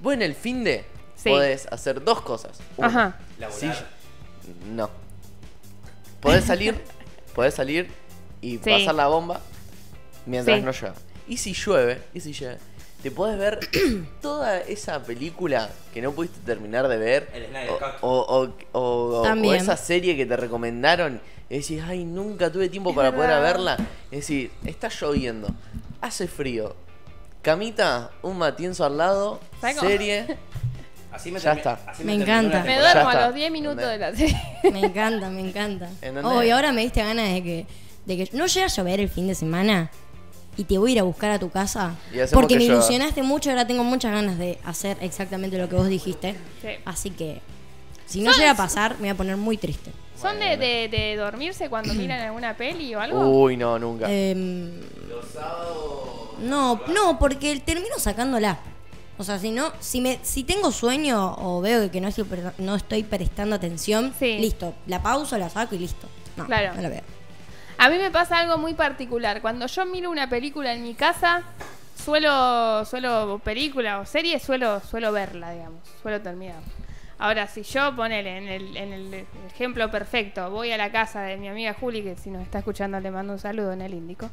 Vos en el fin de Sí. podés hacer dos cosas. Una, Ajá. no. Podés salir, podés salir y Sí. pasar la bomba mientras Sí. no llueva. Y si llueve, y si llueve, te podés ver toda esa película que no pudiste terminar de ver. El Snyder o, o- o- o- esa serie que te recomendaron. Y decís, ay, nunca tuve tiempo para poder verla. Es decir, está lloviendo, hace frío. Camita, un matienzo al lado, serie. Así me Ya termi- está. así Me terminó encanta. la Me temporada. duermo a está. los 10 minutos de la serie. Me encanta, me encanta. ¿Entendés? Oh, y ahora me diste ganas de que, de que no llega a llover el fin de semana y te voy a ir a buscar a tu casa. Y hacemos Porque que me llueva. ilusionaste mucho y ahora tengo muchas ganas de hacer exactamente lo que vos dijiste. Sí. Así que si no llega a pasar, me voy a poner muy triste. ¿Son de, de, de dormirse cuando miran alguna peli o algo? Uy, no, nunca. Em, Los sábados. No, no, porque termino sacándola. O sea, si no, si me, si tengo sueño o veo que no estoy, pre- no estoy prestando atención, Sí. listo, la pauso, la saco y listo. No, Claro. no la veo. A mí me pasa algo muy particular. Cuando yo miro una película en mi casa, suelo, suelo película o serie, suelo, suelo verla, digamos, suelo terminar. Ahora, si yo ponele en el, en el ejemplo perfecto, voy a la casa de mi amiga Juli, que si nos está escuchando le mando un saludo en el Índico,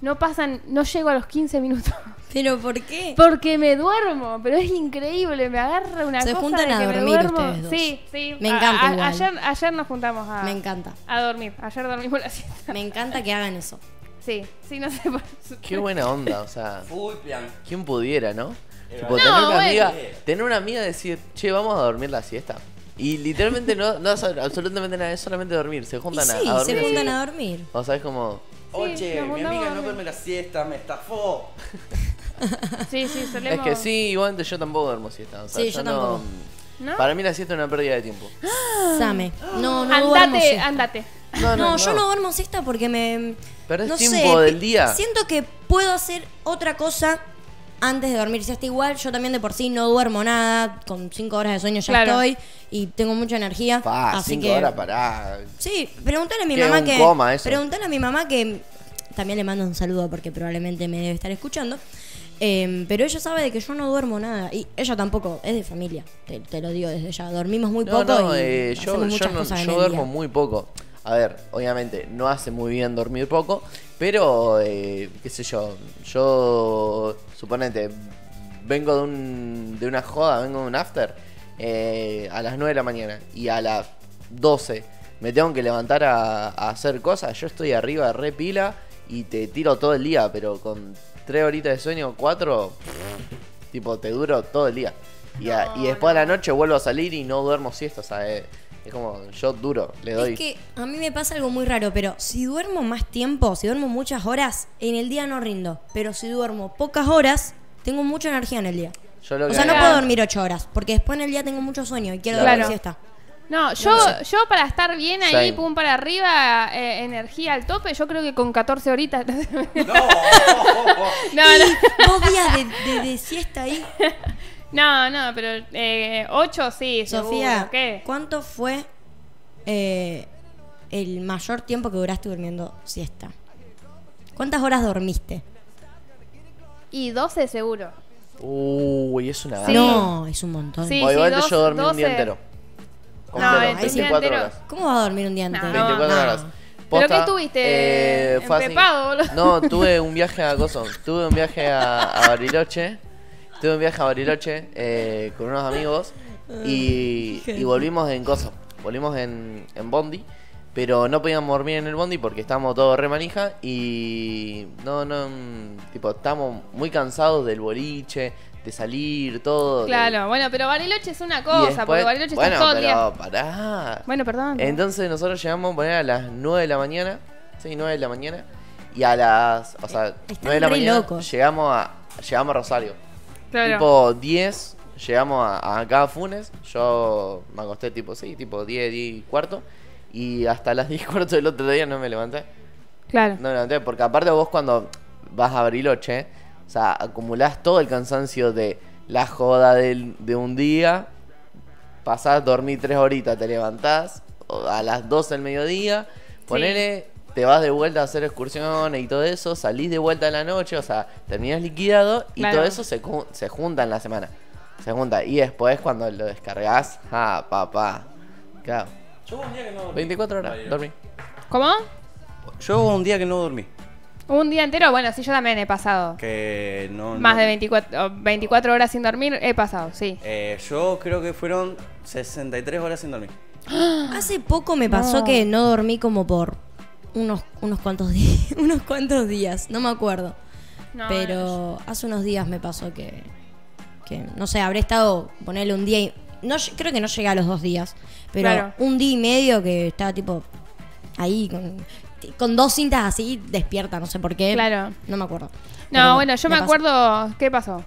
no pasan, no llego a los 15 minutos. ¿Pero por qué? Porque me duermo, pero es increíble, me agarra una Se cosa juntan de a que me dormir duermo. ustedes dos. Sí, sí. Me encanta a- igual. Ayer, ayer nos juntamos a, Me encanta. a dormir, ayer dormimos la siesta. Me encanta que hagan eso. Sí, sí, no sé por Qué buena onda, o sea. Full plan. ¿Quién pudiera, no? Eh, Tipo, no, tener una bueno. amiga, tener una amiga y decir, che, vamos a dormir la siesta. Y literalmente no, no absolutamente nada, es solamente dormir. Se Y juntan a- sí, a, dormir. se juntan a dormir. O sea, es como. Oye, mi amiga no duerme la siesta, me estafó. Sí, sí, solemos. Es que sí, igualmente yo tampoco duermo siesta. O sea, Sí, yo no- tampoco. ¿No? Para mí la siesta es una pérdida de tiempo. Same. No, no duermo andate, andate. No, yo no duermo siesta porque me. Pero es no tiempo sé, del día. Siento que puedo hacer otra cosa antes de dormir siesta. Igual yo también de por sí no duermo nada. Con cinco horas de sueño ya Claro. estoy y tengo mucha energía. Pa, así cinco que. horas para. Sí, pregúntale a mi ¿Qué, mamá que. coma eso? Pregúntale a mi mamá que. También le mando un saludo porque probablemente me debe estar escuchando. Em, pero ella sabe de que yo no duermo nada. Y ella tampoco, es de familia. Te, te lo digo desde ya. Dormimos muy No, poco no, y eh, yo, yo, no- yo duermo día. muy poco. A ver, obviamente, no hace muy bien dormir poco, pero, eh, qué sé yo, yo, suponete, vengo de, un, de una joda, vengo de un after, eh, a las 9 de la mañana y a las 12 me tengo que levantar a, a hacer cosas, yo estoy arriba de re pila y te tiro todo el día, pero con 3 horitas de sueño, 4, tipo, te duro todo el día. Y, a- y después de la noche vuelvo a salir y no duermo siesta, o sea, es, es como yo duro, le doy. Es que a mí me pasa algo muy raro, pero si duermo más tiempo, si duermo muchas horas, en el día no rindo. Pero si duermo pocas horas, tengo mucha energía en el día. Yo lo O sea, no puedo dormir ocho horas, porque después en el día tengo mucho sueño y quiero Claro. dormir siesta. No, yo, yo para estar bien ahí, pum para arriba, eh, energía al tope, yo creo que con 14 horitas. no, No. no, Y dos días de, de- de siesta ahí. no, no, pero eh, 8 sí, Sofía. ¿Qué? ¿cuánto fue eh, el mayor tiempo que duraste durmiendo siesta? ¿Cuántas horas dormiste? Y 12 seguro. Uy, es una Sí. No, es un montón. Sí. O igual dos- yo dormí un día 12. entero. No, Completo, el día 24 entero. horas. ¿Cómo vas a dormir un día entero? 24 No. horas. ¿Pero Posta, qué estuviste? fue así. ¿Empepado? No, tuve un viaje a Coso. Tuve un viaje a, a Bariloche. Tuve un viaje a Bariloche eh, con unos amigos. Y, y volvimos en Coso. Volvimos en, en Bondi. Pero no podíamos dormir en el Bondi porque estábamos todos re manija. Y no, no. mm, Tipo, estamos muy cansados del boliche, de salir, todo. de- Claro, bueno, pero Bariloche es una cosa, después- porque Bariloche bueno, está todo día. pará. Bueno, perdón. Entonces nosotros llegamos a poner a las 9 de la mañana. Sí, 9 de la mañana. Y a las. O sea, Están 9 de la mañana locos. llegamos a. Llegamos a Rosario. claro. Tipo 10, llegamos a, a acá a Funes. Yo me acosté tipo, sí, tipo 10, 10 y cuarto. Y hasta las 10 y cuarto del otro día no me levanté. claro. No me levanté, porque aparte vos cuando vas a Bariloche, o sea, acumulás todo el cansancio de la joda del- de un día, pasás, dormir tres horitas, te levantás a las 12 del mediodía, ponele, te vas de vuelta a hacer excursiones y todo eso, salís de vuelta a la noche, o sea, terminás liquidado y Claro. todo eso se, se junta en la semana. Se junta. Y después cuando lo descargas, ah, papá. Claro. Yo hubo un día que no dormí. 24 horas, dormí. ¿Cómo? Yo hubo un día que no dormí. Un día entero, bueno, sí, yo también he pasado. Que no. Más no- de 24, o 24 horas sin dormir he pasado, sí. Eh, yo creo que fueron 63 horas sin dormir. Hace poco me pasó No. que no dormí como por unos, unos cuantos días. unos cuantos días, no me acuerdo. No, pero hace unos días me pasó que, que no sé, habré estado, ponerle un día y... No, creo que no llegué a los dos días, pero Claro. un día y medio que estaba tipo ahí con, con dos cintas así despierta, no sé por qué. Claro. No me acuerdo. No, Pero bueno, yo me pasó. acuerdo. ¿Qué pasó?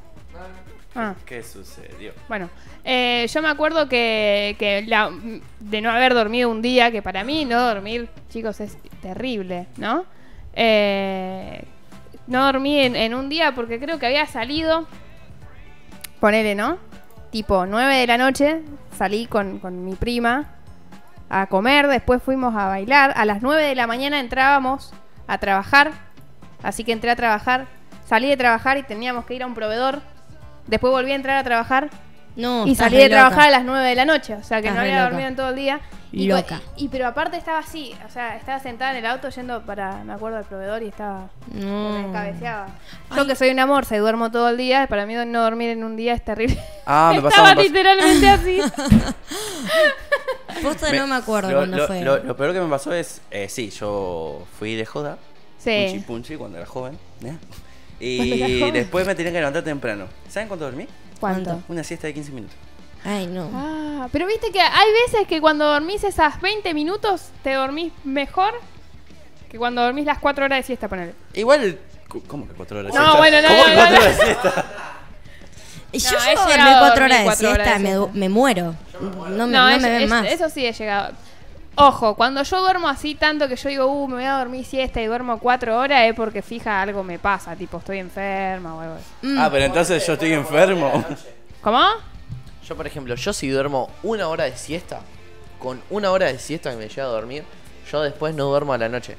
Ah, ¿Qué sucedió? bueno. Eh, yo me acuerdo que, que la- de no haber dormido un día, que para mí no dormir, chicos, es terrible, ¿no? Eh, no dormí en, en un día porque creo que había salido, ponele, ¿no? Tipo 9 de la noche, salí con, con mi prima a comer, después fuimos a bailar, a las 9 de la mañana entrábamos a trabajar, así que entré a trabajar, salí de trabajar y teníamos que ir a un proveedor, después volví a entrar a trabajar No, y salí de loca. trabajar a las 9 de la noche, o sea que Estás no había dormido en todo el día. Y, Loca. y- y- pero aparte estaba así, o sea, estaba sentada en el auto yendo para, me acuerdo, al proveedor y estaba... No. Me cabeceaba. Yo que soy una morsa y duermo todo el día, para mí no dormir en un día es terrible. Ah, me pasó, Estaba me pasó. literalmente así. Posta no me acuerdo lo, cuándo lo- fue. Lo, lo peor que me pasó es, eh, sí, yo fui de joda. Punchi Sí. punchi cuando era joven. ¿eh? Y era joven. después me tenía que levantar temprano. ¿Saben cuánto dormí? ¿Cuánto? Una siesta de 15 minutos. Ay, no. Ah, pero viste que hay veces que cuando dormís esas 20 minutos te dormís mejor que cuando dormís las 4 horas de siesta, ponele. Igual, ¿cómo que 4 horas de No, siesta? bueno, no, ¿Cómo no, que no, 4 no. horas de siesta? Y No, yo llego a dormir cuatro horas de cuatro horas siesta, de me, siesta. me muero. No, me, No, no eso, me ven es- más. eso sí he llegado. Ojo, cuando yo duermo así tanto que yo digo, uh, me voy a dormir siesta y duermo 4 horas, es porque fija algo me pasa, tipo estoy enferma o algo así. Mm. Ah, pero entonces yo estoy enfermo. ¿Cómo? Yo, por ejemplo, yo si duermo una hora de siesta, con una hora de siesta que me llega a dormir, yo después no duermo a la noche.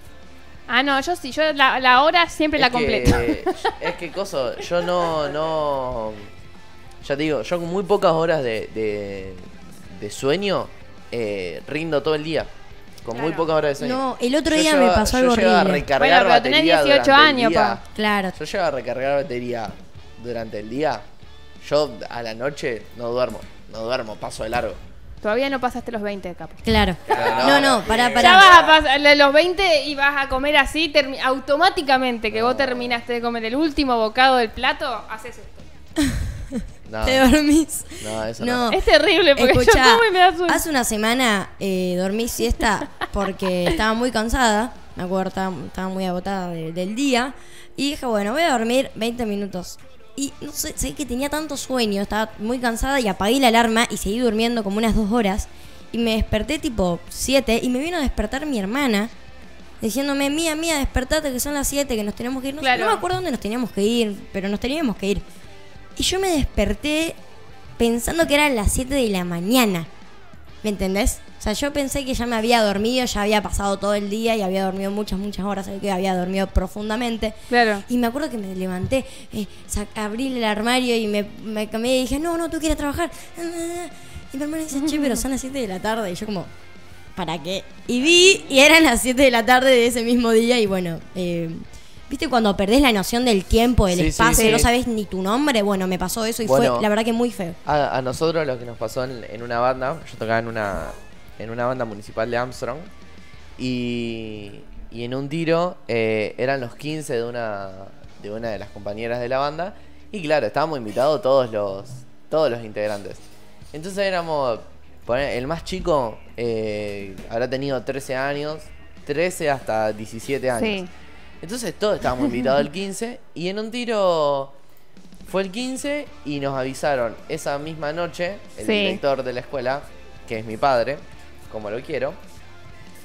Ah, no, yo sí, yo la, la hora siempre la completo. que, es que coso, yo no, no. Ya te digo, yo con muy pocas horas de, de, de sueño eh, rindo todo el día. Con muy pocas horas de sueño. No, el otro Yo día me a- pasó yo algo llego a horrible. recargar Bueno, pero tenés batería 18 durante el años, día. pa. Claro. Yo llego a recargar batería durante el día. Yo a la noche no duermo. No duermo, paso de largo. Todavía no pasaste los 20, capo. Claro. Claro, No, no, no, pará, Ya pará. vas a pasar los 20 y vas a comer así, automáticamente que vos terminaste de comer el último bocado del plato, haces esto. No, Te dormís. no eso no. No. Es terrible porque Escuchá, yo como y me da sueño. hace una semana eh, dormí siesta porque estaba muy cansada. Me acuerdo, estaba, estaba muy agotada de- del día. Y dije, bueno, voy a dormir 20 minutos. Y no sé, sé que tenía tanto sueño, estaba muy cansada y apagué la alarma y seguí durmiendo como unas dos horas. Y me desperté tipo 7 y me vino a despertar mi hermana diciéndome, mía, mía, despertate que son las 7, que nos tenemos que ir. No, sé, no me acuerdo dónde nos teníamos que ir, pero nos teníamos que ir. Y yo me desperté pensando que eran las 7 de la mañana. ¿Me entendés? O sea, yo pensé que ya me había dormido, ya había pasado todo el día y había dormido muchas, muchas horas, así que había dormido profundamente. Claro. Y me acuerdo que me levanté, eh, abrí el armario y me, me cambié y dije, no, no, tú quieres trabajar. Y mi hermana dice, che, pero son las 7 de la tarde. Y yo como, ¿para qué? Y vi y eran las 7 de la tarde de ese mismo día y bueno, eh, ¿viste cuando perdés la noción del tiempo, del Sí, sí, espacio, sí. no sabes ni tu nombre? Bueno, me pasó eso y Bueno. fue la verdad que muy feo. A, a nosotros lo que nos pasó en, en una banda, yo tocaba en una, en una banda municipal de Armstrong y, y en un tiro eh, eran los 15 de una, de una de las compañeras de la banda y claro, estábamos invitados todos los, todos los integrantes. Entonces éramos, poné- el más chico eh, habrá tenido 13 años, 13 hasta 17 años. Sí. Entonces todos estábamos invitados al 15 y en un tiro fue el 15 y nos avisaron esa misma noche, el Sí. director de la escuela, que es mi padre, como lo quiero,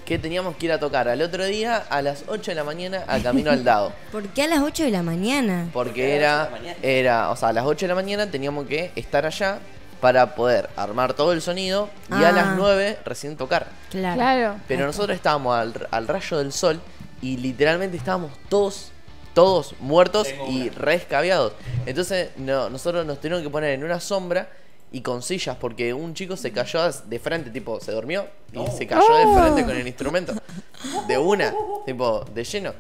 que teníamos que ir a tocar al otro día a las 8 de la mañana a camino al Dado. ¿Por qué a las 8 de la mañana? Porque era, era, o sea, a las 8 de la mañana teníamos que estar allá para poder armar todo el sonido y a Ah. las 9 recién tocar. Claro. Claro. Pero nosotros estábamos al, al rayo del sol y literalmente estábamos todos todos muertos y rescabeados. Entonces no, nosotros nos tuvimos que poner en una sombra y con sillas porque un chico se cayó de frente, tipo, se durmió y se cayó de frente con el instrumento. De una, tipo, de lleno.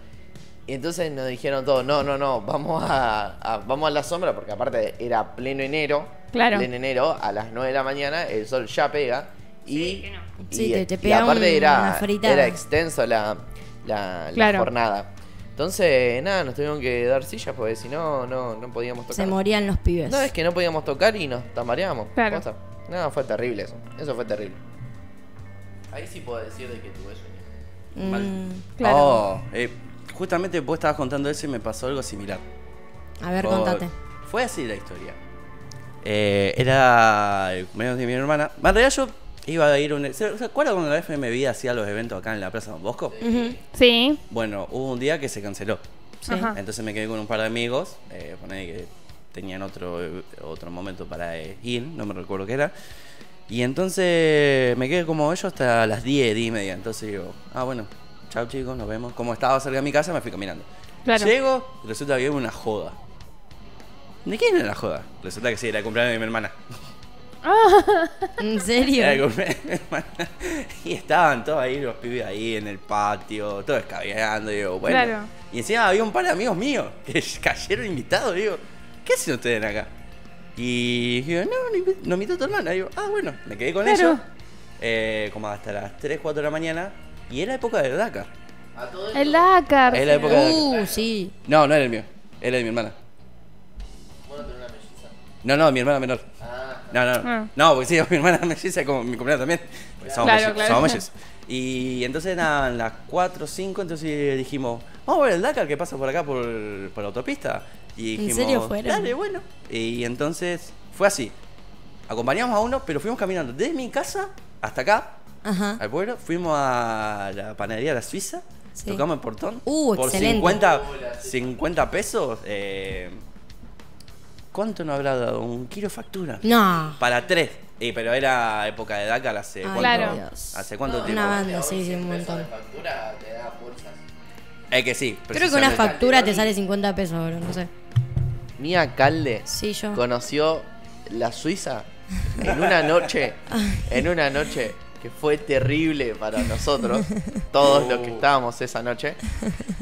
Y entonces nos dijeron todos, no, no, no, vamos a, a- vamos a la sombra, porque aparte era pleno enero. Claro. Pleno enero, a las 9 de la mañana, el sol ya pega. Y, no. y, Sí, te- te y pega aparte un- una era, era extenso la, la, la Claro. jornada. Entonces, nada, nos tuvieron que dar sillas porque si no, no, no podíamos tocar. Se morían los pibes. No, es que no podíamos tocar y nos tamareábamos. Claro. Posta. No, fue terrible eso. Eso fue terrible. Ahí sí puedo decir de que tuve sueño. Mm, Claro. Oh, eh, justamente vos estabas contando eso y me pasó algo similar. a ver, Por- contate. Fue así la historia. Eh, era el cumpleaños de mi hermana. En realidad yo iba a ir un... ¿Se se acuerdan cuando la FMV hacía los eventos acá en la Plaza Don Bosco? Sí. Bueno, hubo un día que se canceló. sí. Entonces me quedé con un par de amigos, eh, poné que tenían otro, otro momento para eh, ir, no me recuerdo qué era. Y entonces me quedé como ellos hasta las 10, 10 y media. Entonces digo, ah, bueno, chao chicos, nos vemos. Como estaba cerca de mi casa, me fui caminando. Claro. Llego, resulta que había una joda. ¿De quién era la joda? Resulta que sí, era el cumpleaños de mi hermana. ¿En serio? Era. Y estaban todos ahí, los pibes ahí en el patio, todos escabeando. Digo, bueno. Claro. Y encima había un par de amigos míos que cayeron invitados. Digo, ¿qué hacen ustedes acá? Y digo, no, no invi- no invitó a tu hermana. Digo, ah, bueno, me quedé con Claro. ellos. eh, como hasta las 3, 4 de la mañana. Y era época de Dakar. A todo El Dakar. De Uh, sí. No, no era el mío. Era el de mi hermana. Bueno, tener una melliza. No, no, mi hermana menor. Ah, No, no, Ah. no, porque sí, mi hermana melliza como mi cumpleaños también. Porque Somos, Claro, mellizos, claro. somos mellizos. Y entonces eran las 4 o 5, entonces dijimos, vamos a ver el Dakar que pasa por acá por, por la autopista. Y ¿En dijimos, serio fueron? dale, bueno. Y entonces fue así. Acompañamos a uno, pero fuimos caminando desde mi casa hasta acá, Ajá. al pueblo. Fuimos a la panadería La Suiza, Sí. tocamos el portón. Uh, por excelente. 50, 50 pesos. eh, ¿Cuánto nos habrá dado? Un kilo de factura. No. Para tres. Y, pero era época de Dakar hace Ay, cuánto. Claro. ¿Hace cuánto Una tiempo? banda, sí, sí, un montón. de factura te da bolsas. Es que sí. Creo que una factura te sale 50 pesos, bro. No sé. Mi alcalde Sí, yo. conoció la Suiza en una noche, en una noche que fue terrible para nosotros, todos los que estábamos esa noche.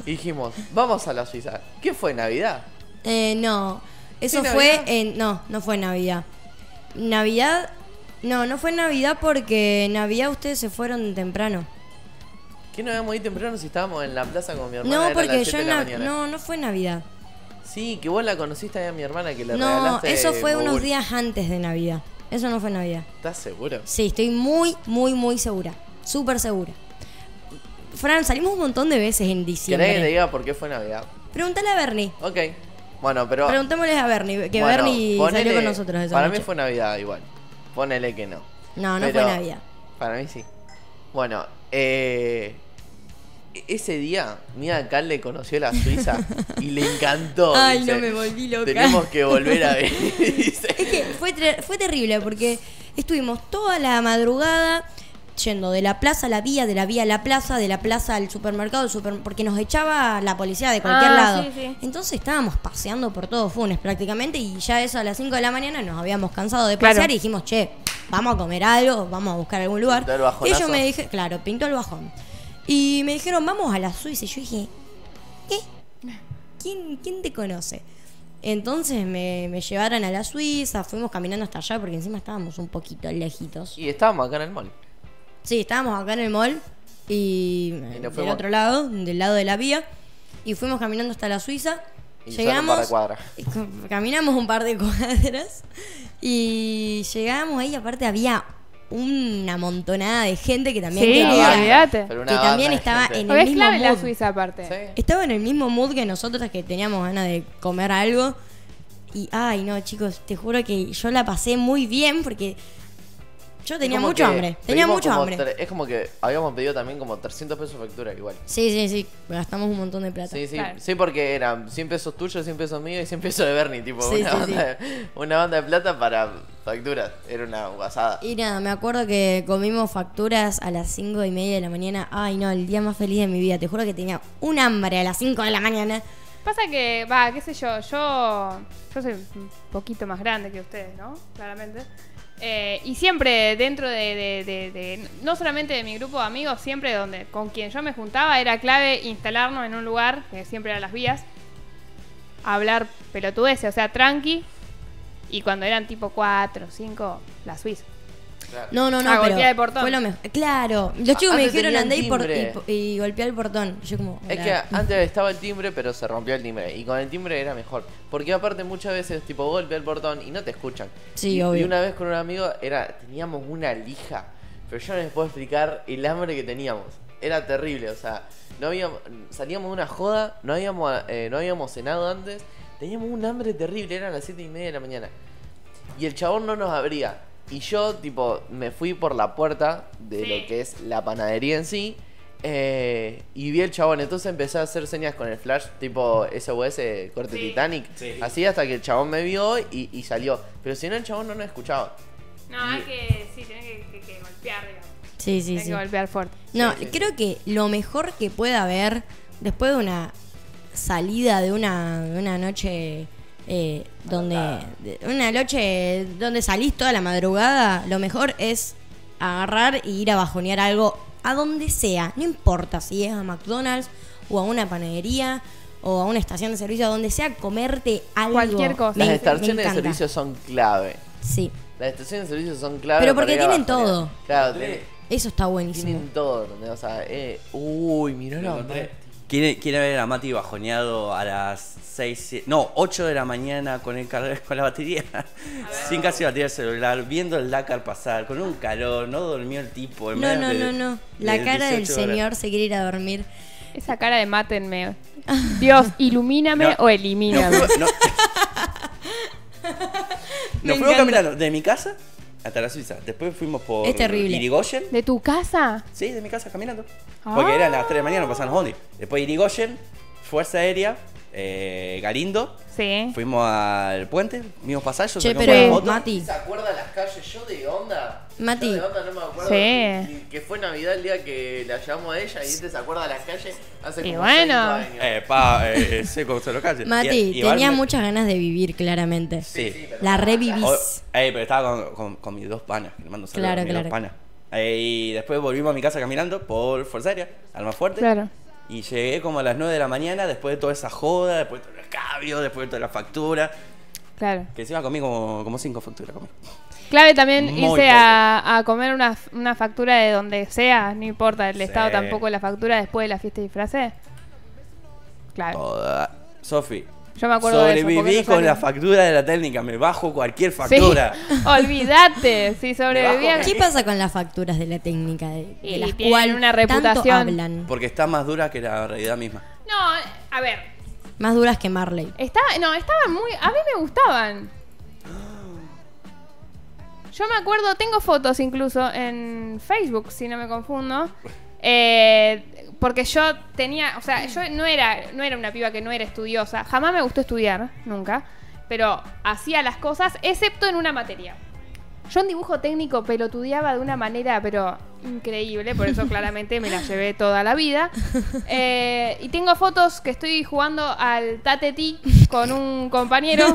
Y dijimos, vamos a la Suiza. ¿Qué fue Navidad? Eh, no. Eso ¿Sí, fue Navidad? en. No, no fue Navidad. Navidad. No, no fue Navidad porque Navidad ustedes se fueron temprano. ¿Qué nos íbamos a ir temprano si estábamos en la plaza con mi hermana? No, porque las yo 7 de en la la- mañana. No, no fue Navidad. Sí, que vos la conociste a mi hermana que le No, regalaste. eso fue unos Google. días antes de Navidad. Eso no fue Navidad. ¿Estás seguro? Sí, estoy muy, muy, muy segura. Súper segura. Fran, salimos un montón de veces en ¿Querés que te diciembre. diga por qué fue Navidad? Pregúntale a Bernie. Ok. Bueno, pero. Preguntémosle a Bernie, que bueno, Bernie ponele- salió con nosotros esa Para noche. mí fue Navidad igual. Ponele que no. No, no Pero fue Navidad. Para mí sí. Bueno, eh, ese día mi alcalde conoció la Suiza y le encantó. Ay, dice, no me volví loca. Tenemos que volver a ver. Es que fue, fue terrible porque estuvimos toda la madrugada yendo de la plaza a la vía, de la vía a la plaza, de la plaza al supermercado, del super- porque nos echaba la policía de cualquier Ah, lado. sí, sí. Entonces estábamos paseando por todo Funes prácticamente y ya eso a las 5 de la mañana nos habíamos cansado de Claro. pasear y dijimos, che, vamos a comer algo, vamos a buscar algún lugar. Pintó el Y ellos me dijeron, claro, pintó el bajón. Y me dijeron, vamos a la Suiza. Y yo dije, ¿qué? ¿Quién, quién te conoce? Entonces me, me llevaron a la Suiza, fuimos caminando hasta allá porque encima estábamos un poquito lejitos. Y estábamos acá en el mall. Sí, estábamos acá en el mall y, Y nos del fuimos. otro lado, del lado de la vía, y fuimos caminando hasta la Suiza. Y llegamos, un par de cuadras. caminamos un par de cuadras y llegamos ahí, aparte había una montonada de gente que también Sí, que también estaba en el mismo clave la mood. Suiza aparte. Sí. Estaba en el mismo mood que nosotros que teníamos ganas de comer algo. Y, ay, no, chicos, te juro que yo la pasé muy bien porque yo tenía mucho hambre. Tenía mucho hambre. tre- Es como que habíamos pedido también como 300 pesos factura igual. Sí, sí, sí. Gastamos un montón de plata. Sí, sí, Claro. sí, porque eran 100 pesos tuyos, 100 pesos míos y 100 pesos de Bernie, tipo Sí, una, sí, banda De, una banda de plata para facturas. Era una guasada. Y nada, me acuerdo que comimos facturas a las 5 y media de la mañana. Ay, no, el día más feliz de mi vida. Te juro que tenía un hambre a las 5 de la mañana. Pasa que, va, qué sé yo, yo, yo soy un poquito más grande que ustedes, ¿no? Claramente. Eh, y siempre dentro de, no solamente de mi grupo de amigos, siempre donde con quien yo me juntaba era clave instalarnos en un lugar, que siempre eran las vías, hablar pelotudeces, o sea, tranqui. Y cuando eran tipo 4, 5, la Suiza. Claro. No, no, no, Ah, pero golpear el portón. fue lo mejor. Claro, los chicos me Antes dijeron tenían andé y, por, y, timbre. y golpeé el portón. Yo como... Es hola. que antes estaba el timbre, pero se rompió el timbre. Y con el timbre era mejor. Porque aparte muchas veces, tipo, golpea el portón y no te escuchan. Sí, y, obvio. Y una vez con un amigo, era teníamos una lija. Pero yo no les puedo explicar el hambre que teníamos. Era terrible, o sea, no habíamos, salíamos de una joda, no habíamos, eh, no habíamos cenado antes. Teníamos un hambre terrible, eran las 7 y media de la mañana. Y el chabón no nos abría. Y yo, tipo, me fui por la puerta de Sí. lo que es la panadería en sí. eh, y vi el chabón. Entonces empecé a hacer señas con el flash, tipo SOS, corte Sí. Titanic. Sí. Así hasta que el chabón me vio y, y salió. Pero si no, el chabón no nos escuchaba. No, Y- hay que, sí, tenés que, que- que golpear, digamos. Sí, sí, Tenés sí. que golpear fuerte. No, Sí, sí, creo que lo mejor que puede haber después de una salida de una, de una noche eh, donde de una noche donde salís toda la madrugada, lo mejor es agarrar y ir a bajonear algo a donde sea, no importa si es a McDonald's o a una panadería o a una estación de servicio, a donde sea comerte algo. Cualquier cosa. Las Me- estaciones de servicio son clave. Sí, Las estaciones de servicio son clave. Pero porque tienen todo. Claro, tienen, eso está buenísimo. tienen todo. ¿entendés? O sea, eh, uy, mirá Lo la. ¿Quiere, quiere ver a Mati bajoneado a las 6, no, 8 de la mañana con el con la batería, sin casi batería celular, viendo el Dakar pasar, con un calor, no durmió el tipo. en No, no, de- no, no. La de cara del 18 horas. señor se quiere ir a dormir. Esa cara de mátenme. Dios, ilumíname No, o elimíname. No- Me Nos fuimos caminando de mi casa hasta la Suiza. Después fuimos por Es terrible. Irigoyen. ¿De tu casa? Sí, de mi casa caminando. Ah. Porque eran las 3 de la mañana, pasaron los bondi. Después Irigoyen, Fuerza Aérea, eh, Galindo. Sí. Fuimos al puente, mismos pasajes. Che, pero. Mati, ¿Se acuerdan las calles? Yo de onda. Mati. Yo de onda no me acuerdo. Sí. Que, que fue Navidad el día que la llamamos a ella y este se acuerda de las calles hace Y como bueno. años. Eh, pa, eh, eh, seco, se lo calle. Mati, Y- Barney- muchas ganas de vivir, claramente. Sí. La revivís. O- eh, pero estaba con, con- con mis dos panas, que le mando saludos Claro, a mis claro. dos panas. Eh, y después volvimos a mi casa caminando por Fuerza Aérea, al más fuerte. Claro. Y llegué como a las 9 de la mañana, después de toda esa joda, después de todo el escabio, después de toda la factura. Claro. Que encima comí como, como cinco facturas. Comí. Clave también Muy irse a, a comer una, una factura de donde sea, no importa, el Sí. Estado tampoco la factura después de la fiesta de disfraces. Claro. Toda. Sofi, Yo me acuerdo de eso. sobreviví eso con la factura de la técnica, me bajo cualquier Sí. factura. Olvídate, si sobrevivía. bajo. ¿Qué pasa con las facturas de la técnica? De, de las cuales una tanto reputación. hablan. Porque está más dura que la realidad misma. No, a ver, Más duras que Marley. Estaba, no, estaban muy. A mí me gustaban. Yo me acuerdo, tengo fotos incluso en Facebook, si no me confundo. Eh, porque yo tenía, o sea, yo no era, no era una piba que no era estudiosa. Jamás me gustó estudiar, nunca. Pero hacía las cosas, excepto en una materia. Yo en dibujo técnico pelotudeaba de una manera, pero increíble, por eso claramente me la llevé toda la vida. Eh, y tengo fotos que estoy jugando al Tateti con un compañero.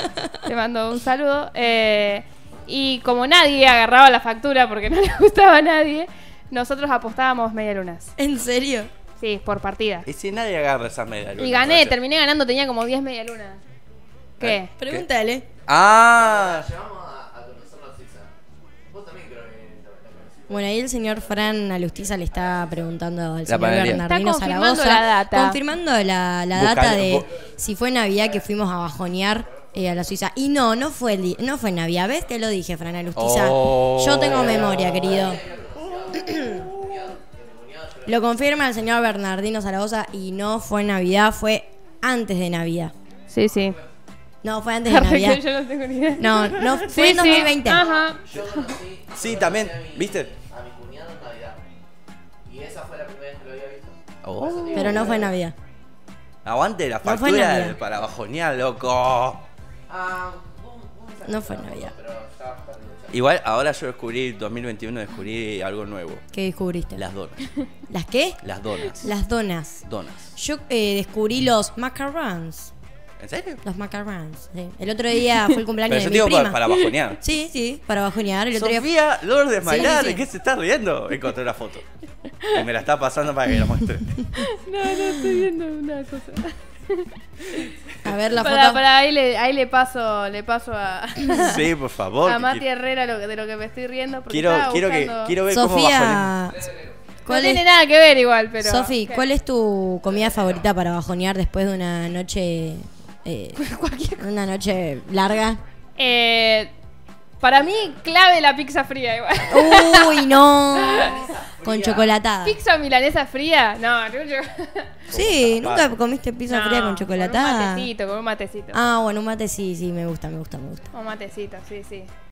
Te mando un saludo. Eh, y como nadie agarraba la factura porque no le gustaba a nadie, nosotros apostábamos media lunas. ¿En serio? Sí, por partida. Y si nadie agarra esa medalla. Y gané, terminé ganando, tenía como 10 media lunas. ¿Qué? Pregúntale. Ah, Llevamos a, a conocer la Suiza. Vos también creo que la, la conociste. Bueno, ahí el señor Fran Alustiza le está preguntando al señor. Bernardino Está confirmando Zaragoza. la data. Confirmando la, la data de si fue Navidad que fuimos a bajonear eh, a la Suiza. Y no, no fue, el no fue Navidad. ¿Ves? Te lo dije, Fran Alustiza. Oh. Yo tengo memoria, querido. Lo confirma el señor Bernardino Zaragoza y no fue Navidad, fue antes de Navidad. Sí, sí. No, fue antes de Navidad. Yo no tengo ni idea. No, no, fue Sí, en sí. 2020. Ajá. Yo conocí. Sí, también, ¿viste? A mi cuñado en Navidad. Y esa fue la primera vez que lo había visto. Oh. Pero no fue Navidad. aguante la factura. Ah, para bajonear, loco. Ah, No fue Navidad. Pero estabas perdido. Igual ahora yo descubrí, 2021 descubrí algo nuevo. ¿Qué descubriste? Las donas. ¿Las qué? Las donas. Las donas. donas. Yo eh, descubrí los macarons. ¿En serio? Los macarons. sí. El otro día fue el cumpleaños Pero de yo mi digo prima. para, para bajonear. Sí, sí, para bajonear. El otro día Sofía Lourdes Mailá, sí, sí. ¿de qué se está riendo? Encontré la foto. Y me la está pasando para que la muestre. No, no estoy viendo una cosa. A ver la Para, foto. para, ahí le, ahí le paso, le paso a, Sí, por favor. a que Mati quiero- Herrera lo, que- de lo que me estoy riendo. porque Quiero, quiero, que, buscando- quiero ver cómo bajonear. Sofía. No ¿Cuál tiene nada que ver igual, pero. Sofi. ¿cuál es tu comida favorita para bajonear después de una noche. Eh, una noche larga? Eh, para mí, clave la pizza fría igual. Uy, no. Con chocolatada. ¿Pizza milanesa fría? No, yo- yo- Sí, nunca comiste pizza No, fría con Con un chocolatada. matecito, con un matecito. Ah, bueno, un mate sí, sí, me gusta, me gusta, me gusta. Un matecito, sí, sí.